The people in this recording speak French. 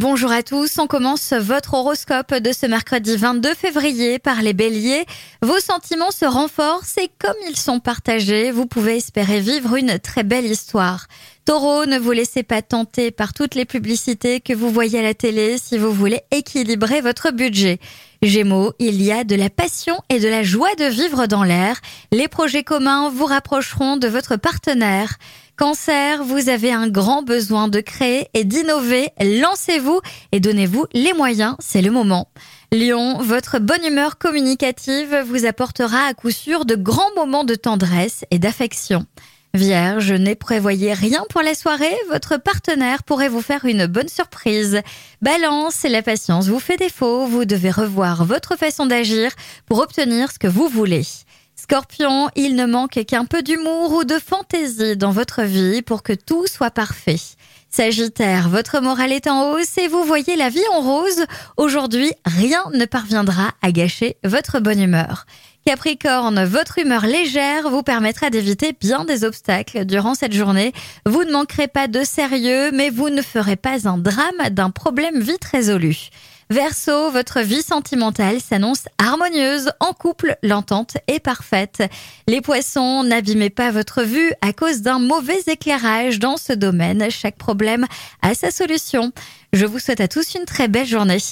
Bonjour à tous, on commence votre horoscope de ce mercredi 22 février par les béliers. Vos sentiments se renforcent et comme ils sont partagés, vous pouvez espérer vivre une très belle histoire. Taureau, ne vous laissez pas tenter par toutes les publicités que vous voyez à la télé si vous voulez équilibrer votre budget. Gémeaux, il y a de la passion et de la joie de vivre dans l'air. Les projets communs vous rapprocheront de votre partenaire. Cancer, vous avez un grand besoin de créer et d'innover. Lancez-vous et donnez-vous les moyens, c'est le moment. Lion, votre bonne humeur communicative vous apportera à coup sûr de grands moments de tendresse et d'affection. Vierge, ne prévoyez rien pour la soirée, votre partenaire pourrait vous faire une bonne surprise. Balance, la patience vous fait défaut, vous devez revoir votre façon d'agir pour obtenir ce que vous voulez. Scorpion, il ne manque qu'un peu d'humour ou de fantaisie dans votre vie pour que tout soit parfait. Sagittaire, votre morale est en hausse et vous voyez la vie en rose. Aujourd'hui, rien ne parviendra à gâcher votre bonne humeur. Capricorne, votre humeur légère vous permettra d'éviter bien des obstacles durant cette journée. Vous ne manquerez pas de sérieux, mais vous ne ferez pas un drame d'un problème vite résolu. Verseau, votre vie sentimentale s'annonce harmonieuse. En couple, l'entente est parfaite. Les poissons, n'abîmez pas votre vue à cause d'un mauvais éclairage dans ce domaine. Chaque problème a sa solution. Je vous souhaite à tous une très belle journée.